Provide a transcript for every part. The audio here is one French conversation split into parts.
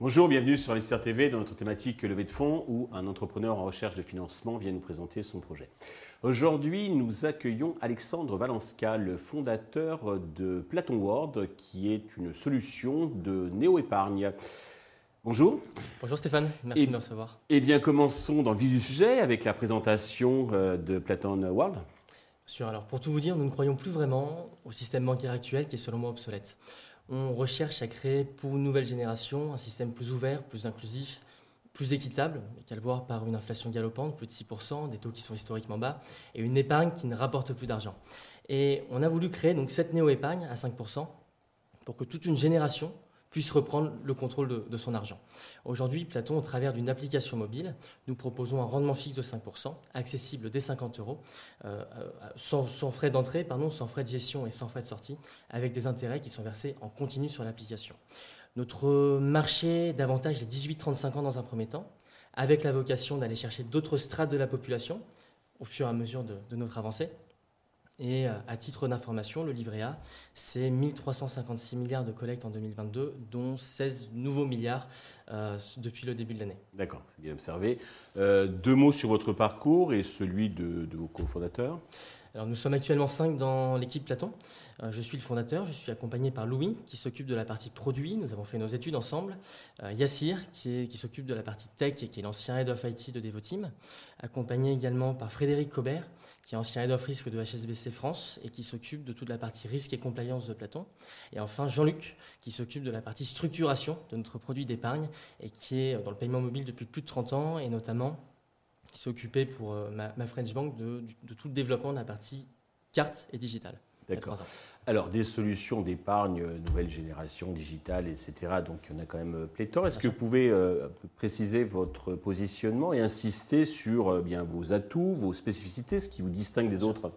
Bonjour, bienvenue sur Investir TV dans notre thématique levée de fonds où un entrepreneur en recherche de financement vient nous présenter son projet. Aujourd'hui, nous accueillons Alexandre Valenska, le fondateur de Platon World, qui est une solution de néo-épargne. Bonjour. Bonjour Stéphane, merci de me recevoir. Eh bien, commençons dans le vif du sujet avec la présentation euh, de Platon World. Sûr, alors pour tout vous dire, nous ne croyons plus vraiment au système bancaire actuel qui est selon moi obsolète on recherche à créer pour une nouvelle génération un système plus ouvert, plus inclusif, plus équitable, et qu'à le voir par une inflation galopante, plus de 6%, des taux qui sont historiquement bas, et une épargne qui ne rapporte plus d'argent. Et on a voulu créer donc cette néo-épargne à 5% pour que toute une génération puisse reprendre le contrôle de, son argent. Aujourd'hui, Platon, au travers d'une application mobile, nous proposons un rendement fixe de 5%, accessible dès 50 euros, euh, euh, sans, frais d'entrée, pardon, sans frais de gestion et sans frais de sortie, avec des intérêts qui sont versés en continu sur l'application. Notre marché d'avantage est 18-35 ans dans un premier temps, avec la vocation d'aller chercher d'autres strates de la population au fur et à mesure de notre avancée. Et euh, à titre d'information, le livret A, c'est 1356 milliards de collectes en 2022, dont 16 nouveaux milliards euh, depuis le début de l'année. D'accord, c'est bien observé. Euh, deux mots sur votre parcours et celui de, de vos cofondateurs. Nous sommes actuellement cinq dans l'équipe Platon. Euh, je suis le fondateur, je suis accompagné par Louis qui s'occupe de la partie produit, nous avons fait nos études ensemble, euh, Yassir qui, s'occupe de la partie tech et qui est l'ancien head of IT de Devoteam, accompagné également par Frédéric Cobert qui est ancien head of risque de HSBC France et qui s'occupe de toute la partie risque et compliance de Platon, et enfin Jean-Luc qui s'occupe de la partie structuration de notre produit d'épargne et qui est dans le paiement mobile depuis plus de 30 ans et notamment qui s'est occupé pour euh, ma, French Bank de, de tout le développement de la partie carte et digitale. D'accord. Alors, des solutions d'épargne euh, nouvelle génération, digitale, etc. Donc, il y en a quand même euh, pléthore. Est-ce que vous pouvez euh, préciser votre positionnement et insister sur bien vos atouts, vos spécificités, ce qui vous distingue des autres?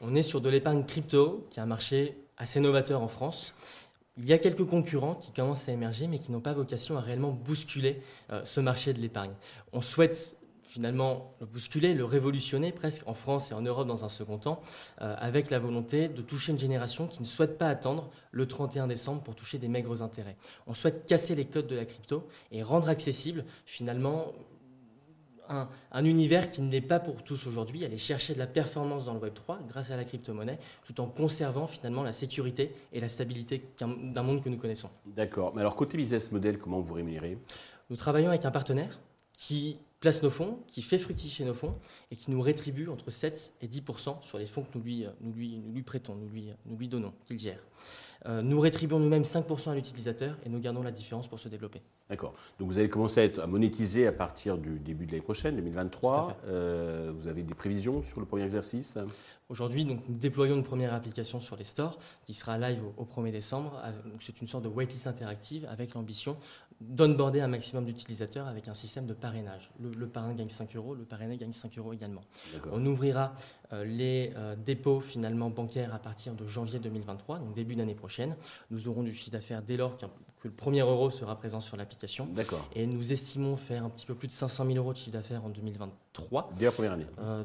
On est sur de l'épargne crypto, qui est un marché assez novateur en France. Il y a quelques concurrents qui commencent à émerger, mais qui n'ont pas vocation à réellement bousculer ce marché de l'épargne. On souhaite finalement le bousculer, le révolutionner presque en France et en Europe dans un second temps, euh, avec la volonté de toucher une génération qui ne souhaite pas attendre le 31 décembre pour toucher des maigres intérêts. On souhaite casser les codes de la crypto et rendre accessible finalement un, univers qui ne l'est pas pour tous aujourd'hui, aller chercher de la performance dans le Web 3 grâce à la crypto-monnaie, tout en conservant finalement la sécurité et la stabilité d'un monde que nous connaissons. D'accord. Mais alors côté business model, comment vous rémunérez? Nous travaillons avec un partenaire qui place nos fonds, qui fait fructifier nos fonds et qui nous rétribue entre 7 et 10% sur les fonds que nous lui, lui prêtons, nous lui donnons, qu'il gère. Euh, nous rétribuons nous-mêmes 5% à l'utilisateur et nous gardons la différence pour se développer. D'accord. Donc vous allez commencer à, être, à monétiser à partir du début de l'année prochaine, 2023. Euh, vous avez des prévisions sur le premier exercice? Aujourd'hui, nous déployons une première application sur les stores qui sera live au, 1er décembre. C'est une sorte de waitlist interactive avec l'ambition d'onboarder un maximum d'utilisateurs avec un système de parrainage. Le, le, parrain gagne 5 euros, le parrainé gagne 5 euros également. On ouvrira les euh, dépôts finalement bancaires à partir de janvier 2023, donc début d'année prochaine. Nous aurons du chiffre d'affaires dès lors que le premier euro sera présent sur l'application. D'accord. Et nous estimons faire un petit peu plus de 500 000 euros de chiffre d'affaires en 2023. Dès la première année. Euh,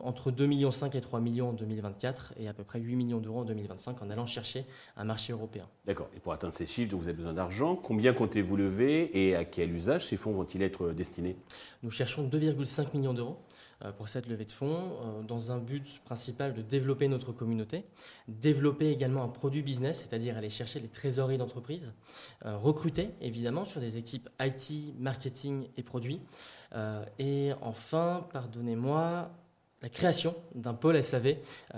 entre 2,5 millions et 3 millions en 2024 et à peu près 8 millions d'euros en 2025 en allant chercher un marché européen. D'accord. Et pour atteindre ces chiffres, vous avez besoin d'argent. Combien comptez-vous lever et à quel usage ces fonds vont-ils être destinés? Nous cherchons 2,5 millions d'euros euh, pour cette levée de fonds, euh, dans un but principal de développer notre communauté, développer également un produit business, c'est-à-dire aller chercher les trésoreries d'entreprise, euh, recruter évidemment sur des équipes IT, marketing et produits, et enfin, pardonnez-moi, la création d'un pôle SAV,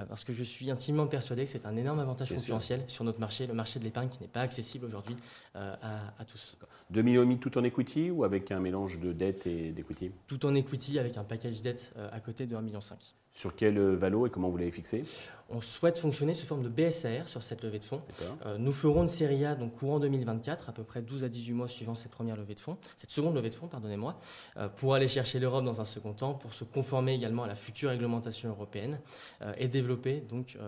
parce que je suis intimement persuadé que c'est un énorme avantage concurrentiel sur notre marché, le marché de l'épargne qui n'est pas accessible aujourd'hui à, à, tous. 2,5 millions tout en equity ou avec un mélange de dette et d'equity? Tout en equity avec un package dette euh, à côté de 1,5 million. Sur quel euh, valo et comment vous l'avez fixé? On souhaite fonctionner sous forme de BSAR sur cette levée de fonds. Euh, nous ferons une série A donc courant 2024, à peu près 12 à 18 mois suivant cette première levée de fonds, cette seconde levée de fonds, pardonnez-moi, pour aller chercher l'Europe dans un second temps, pour se conformer également à la future réglementation européenne et développer donc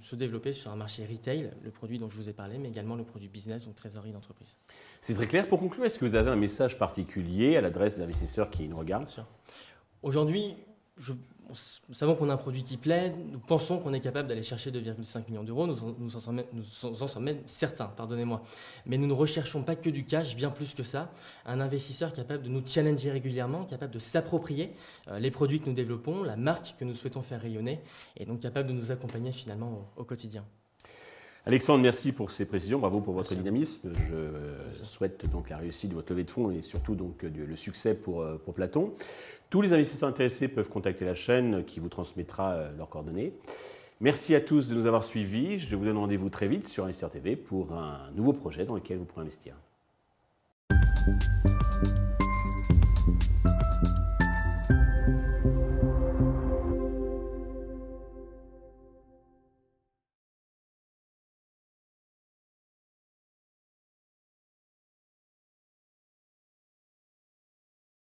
se développer sur un marché retail, le produit dont je vous ai parlé, mais également le produit business, donc trésorerie d'entreprise. C'est très clair. Pour conclure, est-ce que vous avez un message particulier à l'adresse des investisseurs qui nous regardent? Aujourd'hui, nous savons qu'on a un produit qui plaît, nous pensons qu'on est capable d'aller chercher 2,5 millions d'euros, nous, en sommes certains, pardonnez-moi. Mais nous ne recherchons pas que du cash, bien plus que ça. Un investisseur capable de nous challenger régulièrement, capable de s'approprier euh, les produits que nous développons, la marque que nous souhaitons faire rayonner, et donc capable de nous accompagner finalement au quotidien. Alexandre, merci pour ces précisions. Bravo pour votre dynamisme. Je souhaite donc la réussite de votre levée de fonds et surtout donc le succès pour, euh, pour Platon. Tous les investisseurs intéressés peuvent contacter la chaîne qui vous transmettra euh, leurs coordonnées. Merci à tous de nous avoir suivis. Je vous donne rendez-vous très vite sur Investir TV pour un nouveau projet dans lequel vous pourrez investir.